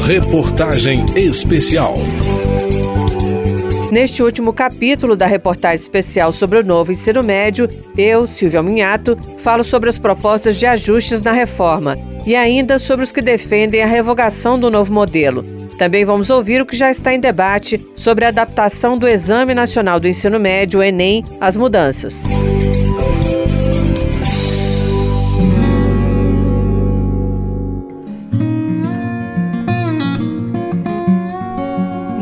Reportagem especial. Neste último capítulo da reportagem especial sobre o novo ensino médio, eu, Silvia Minhato, falo sobre as propostas de ajustes na reforma e ainda sobre os que defendem a revogação do novo modelo. Também vamos ouvir o que já está em debate sobre a adaptação do Exame Nacional do Ensino Médio, Enem, às mudanças.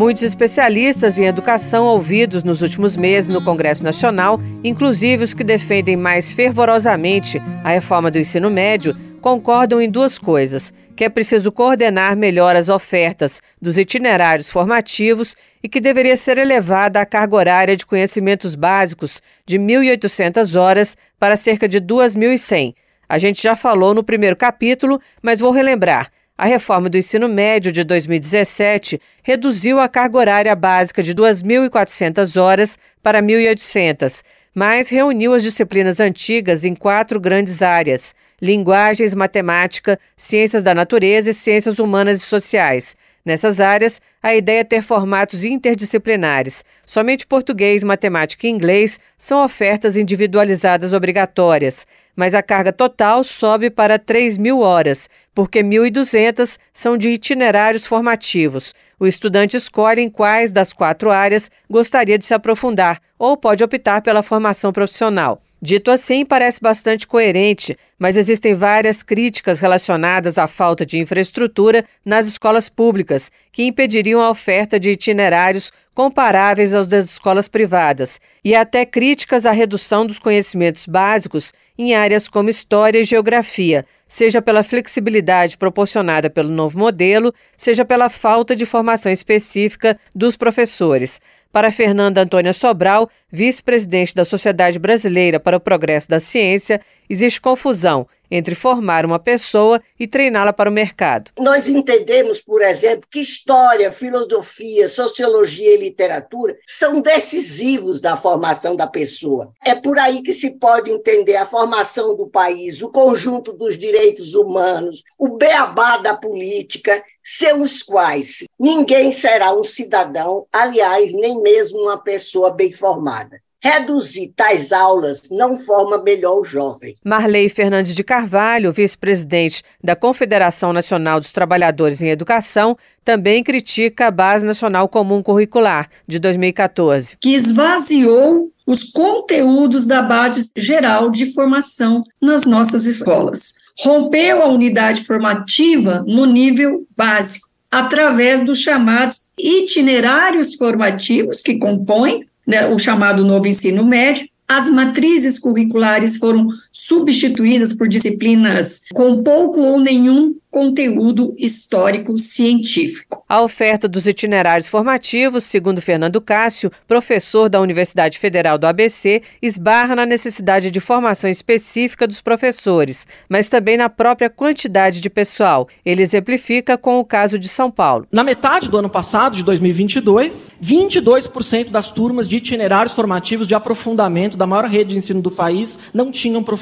Muitos especialistas em educação ouvidos nos últimos meses no Congresso Nacional, inclusive os que defendem mais fervorosamente a reforma do ensino médio, concordam em duas coisas: que é preciso coordenar melhor as ofertas dos itinerários formativos e que deveria ser elevada a carga horária de conhecimentos básicos de 1.800 horas para cerca de 2.100. A gente já falou no primeiro capítulo, mas vou relembrar. A reforma do ensino médio de 2017 reduziu a carga horária básica de 2.400 horas para 1.800, mas reuniu as disciplinas antigas em quatro grandes áreas: linguagens, matemática, ciências da natureza e ciências humanas e sociais. Nessas áreas, a ideia é ter formatos interdisciplinares. Somente português, matemática e inglês são ofertas individualizadas obrigatórias, mas a carga total sobe para 3 mil horas, porque 1.200 são de itinerários formativos. O estudante escolhe em quais das quatro áreas gostaria de se aprofundar ou pode optar pela formação profissional. Dito assim, parece bastante coerente, mas existem várias críticas relacionadas à falta de infraestrutura nas escolas públicas, que impediriam a oferta de itinerários comparáveis aos das escolas privadas, e até críticas à redução dos conhecimentos básicos em áreas como história e geografia, seja pela flexibilidade proporcionada pelo novo modelo, seja pela falta de formação específica dos professores. Para Fernanda Antônia Sobral, vice-presidente da Sociedade Brasileira para o Progresso da Ciência, existe confusão entre formar uma pessoa e treiná-la para o mercado. Nós entendemos, por exemplo, que história, filosofia, sociologia e literatura são decisivos da formação da pessoa. É por aí que se pode entender a formação do país, o conjunto dos direitos humanos, o beabá da política sem os quais ninguém será um cidadão, aliás, nem mesmo uma pessoa bem formada. Reduzir tais aulas não forma melhor o jovem. Marley Fernandes de Carvalho, vice-presidente da Confederação Nacional dos Trabalhadores em Educação, também critica a Base Nacional Comum Curricular de 2014. Que esvaziou os conteúdos da base geral de formação nas nossas escolas rompeu a unidade formativa no nível básico, através dos chamados itinerários formativos que compõem né, o chamado novo ensino médio. As matrizes curriculares foram substituídas por disciplinas com pouco ou nenhum conteúdo histórico científico. A oferta dos itinerários formativos, segundo Fernando Cássio, professor da Universidade Federal do ABC, esbarra na necessidade de formação específica dos professores, mas também na própria quantidade de pessoal. Ele exemplifica com o caso de São Paulo. Na metade do ano passado, de 2022, 22% das turmas de itinerários formativos de aprofundamento da maior rede de ensino do país não tinham professores.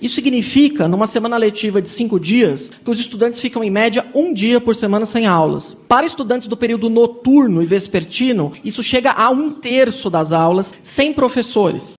Isso significa, numa semana letiva de cinco dias, que os estudantes ficam em média um dia por semana sem aulas. Para estudantes do período noturno e vespertino, isso chega a um terço das aulas sem professores.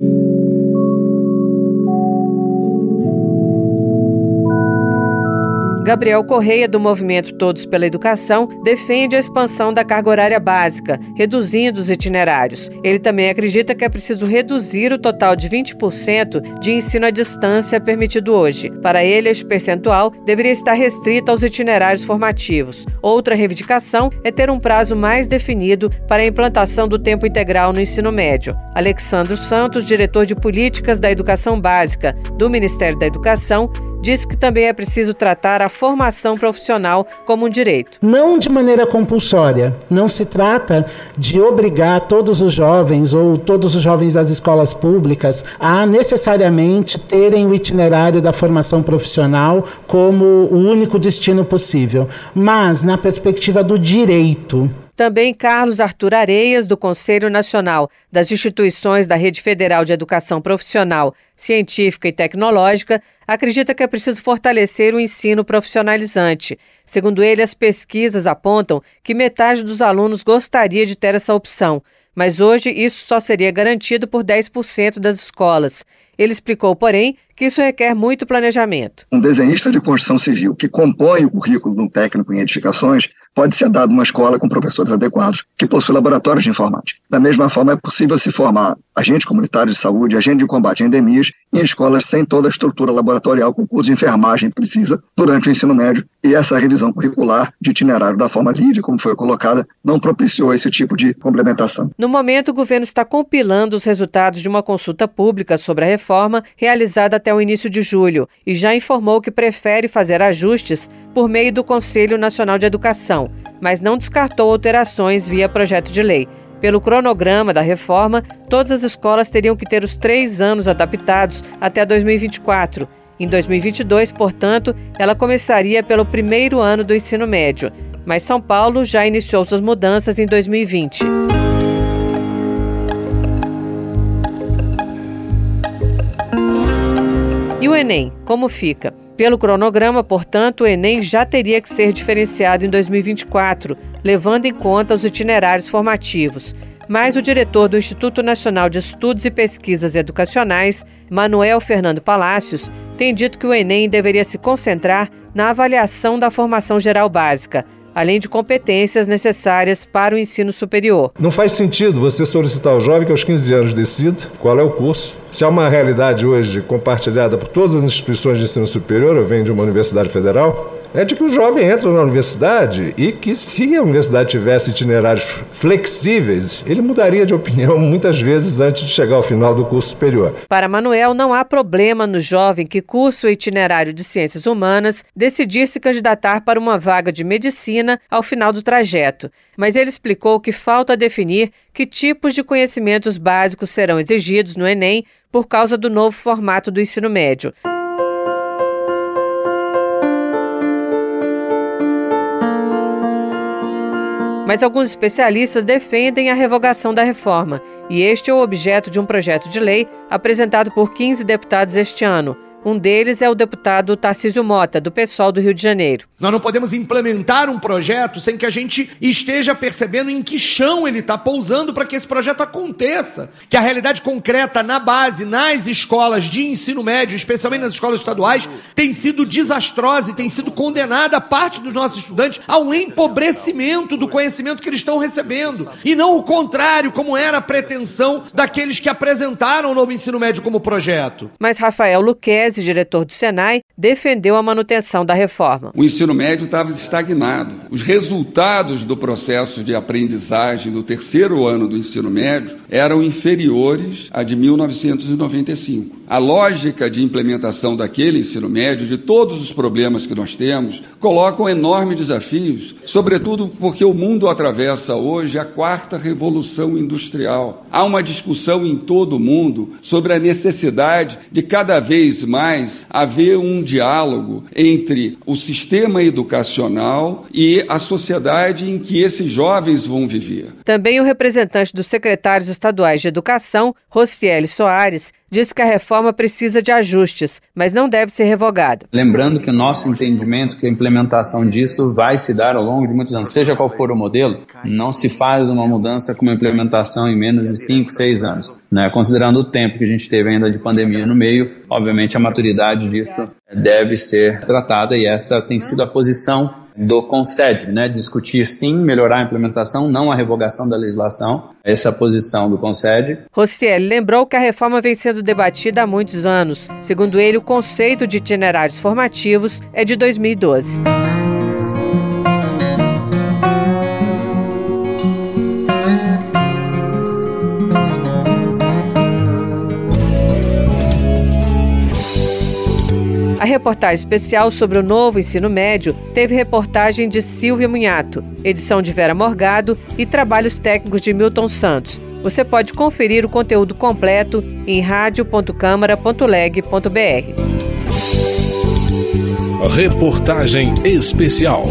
Gabriel Correia, do movimento Todos pela Educação, defende a expansão da carga horária básica, reduzindo os itinerários. Ele também acredita que é preciso reduzir o total de 20% de ensino à distância permitido hoje. Para ele, este percentual deveria estar restrito aos itinerários formativos. Outra reivindicação é ter um prazo mais definido para a implantação do tempo integral no ensino médio. Alexandro Santos, diretor de políticas da educação básica do Ministério da Educação, diz que também é preciso tratar a formação profissional como um direito. Não de maneira compulsória. Não se trata de obrigar todos os jovens ou todos os jovens das escolas públicas a necessariamente terem o itinerário da formação profissional como o único destino possível, mas na perspectiva do direito Também Carlos Arthur Areias, do Conselho Nacional das Instituições da Rede Federal de Educação Profissional, Científica e Tecnológica, acredita que é preciso fortalecer o ensino profissionalizante. Segundo ele, as pesquisas apontam que metade dos alunos gostaria de ter essa opção, mas hoje isso só seria garantido por 10% das escolas. Ele explicou, porém, que isso requer muito planejamento. Um desenhista de construção civil que compõe o currículo de um técnico em edificações pode ser dado uma escola com professores adequados, que possui laboratórios de informática. Da mesma forma, é possível se formar agente comunitário de saúde, agente de combate a endemias, em escolas sem toda a estrutura laboratorial que o curso de enfermagem precisa durante o ensino médio. E essa revisão curricular de itinerário da forma livre, como foi colocada, não propiciou esse tipo de complementação. No momento, o governo está compilando os resultados de uma consulta pública sobre a reforma realizada até o início de julho e já informou que prefere fazer ajustes por meio do Conselho Nacional de Educação, mas não descartou alterações via projeto de lei. Pelo cronograma da reforma, todas as escolas teriam que ter os três anos adaptados até 2024. Em 2022, portanto, ela começaria pelo primeiro ano do ensino médio, mas São Paulo já iniciou suas mudanças em 2020. E o Enem, como fica? Pelo cronograma, portanto, o Enem já teria que ser diferenciado em 2024, levando em conta os itinerários formativos. Mas o diretor do Instituto Nacional de Estudos e Pesquisas Educacionais, Manuel Fernando Palácios, tem dito que o Enem deveria se concentrar na avaliação da formação geral básica, além de competências necessárias para o ensino superior. Não faz sentido você solicitar ao jovem que aos 15 anos decida qual é o curso. Se há uma realidade hoje compartilhada por todas as instituições de ensino superior, eu venho de uma universidade federal, é de que o jovem entra na universidade e que, se a universidade tivesse itinerários flexíveis, ele mudaria de opinião muitas vezes antes de chegar ao final do curso superior. Para Manuel, não há problema no jovem que cursa o itinerário de ciências humanas decidir se candidatar para uma vaga de medicina ao final do trajeto. Mas ele explicou que falta definir que tipos de conhecimentos básicos serão exigidos no Enem por causa do novo formato do ensino médio. Mas alguns especialistas defendem a revogação da reforma, e este é o objeto de um projeto de lei apresentado por 15 deputados este ano. Um deles é o deputado Tarcísio Mota, do PSOL do Rio de Janeiro. Nós não podemos implementar um projeto sem que a gente esteja percebendo em que chão ele está pousando para que esse projeto aconteça. Que a realidade concreta na base, nas escolas de ensino médio, especialmente nas escolas estaduais, tem sido desastrosa e tem sido condenada a parte dos nossos estudantes ao empobrecimento do conhecimento que eles estão recebendo. E não o contrário, como era a pretensão daqueles que apresentaram o novo ensino médio como projeto. Mas Rafael Luquez diretor do Senai, defendeu a manutenção da reforma. O ensino médio estava estagnado. Os resultados do processo de aprendizagem do terceiro ano do ensino médio eram inferiores à de 1995. A lógica de implementação daquele ensino médio, de todos os problemas que nós temos, colocam enormes desafios, sobretudo porque o mundo atravessa hoje a quarta revolução industrial. Há uma discussão em todo o mundo sobre a necessidade de cada vez mais haver um diálogo entre o sistema educacional e a sociedade em que esses jovens vão viver. Também o representante dos secretários estaduais de Educação, Rocieli Soares, disse que a reforma precisa de ajustes, mas não deve ser revogada. Lembrando que o nosso entendimento que a implementação disso vai se dar ao longo de muitos anos, seja qual for o modelo, não se faz uma mudança com uma implementação em menos de 5, 6 anos. Né? Considerando o tempo que a gente teve ainda de pandemia no meio, obviamente a maturidade disso deve ser tratada e essa tem sido a posição do CONSED, né? Discutir sim, melhorar a implementação, não a revogação da legislação. Essa é a posição do CONSED. Rocieli lembrou que a reforma vem sendo debatida há muitos anos. Segundo ele, o conceito de itinerários formativos é de 2012. Reportagem especial sobre o novo ensino médio teve reportagem de Silvia Munhato, edição de Vera Morgado e trabalhos técnicos de Milton Santos. Você pode conferir o conteúdo completo em radio.câmara.leg.br. Reportagem especial.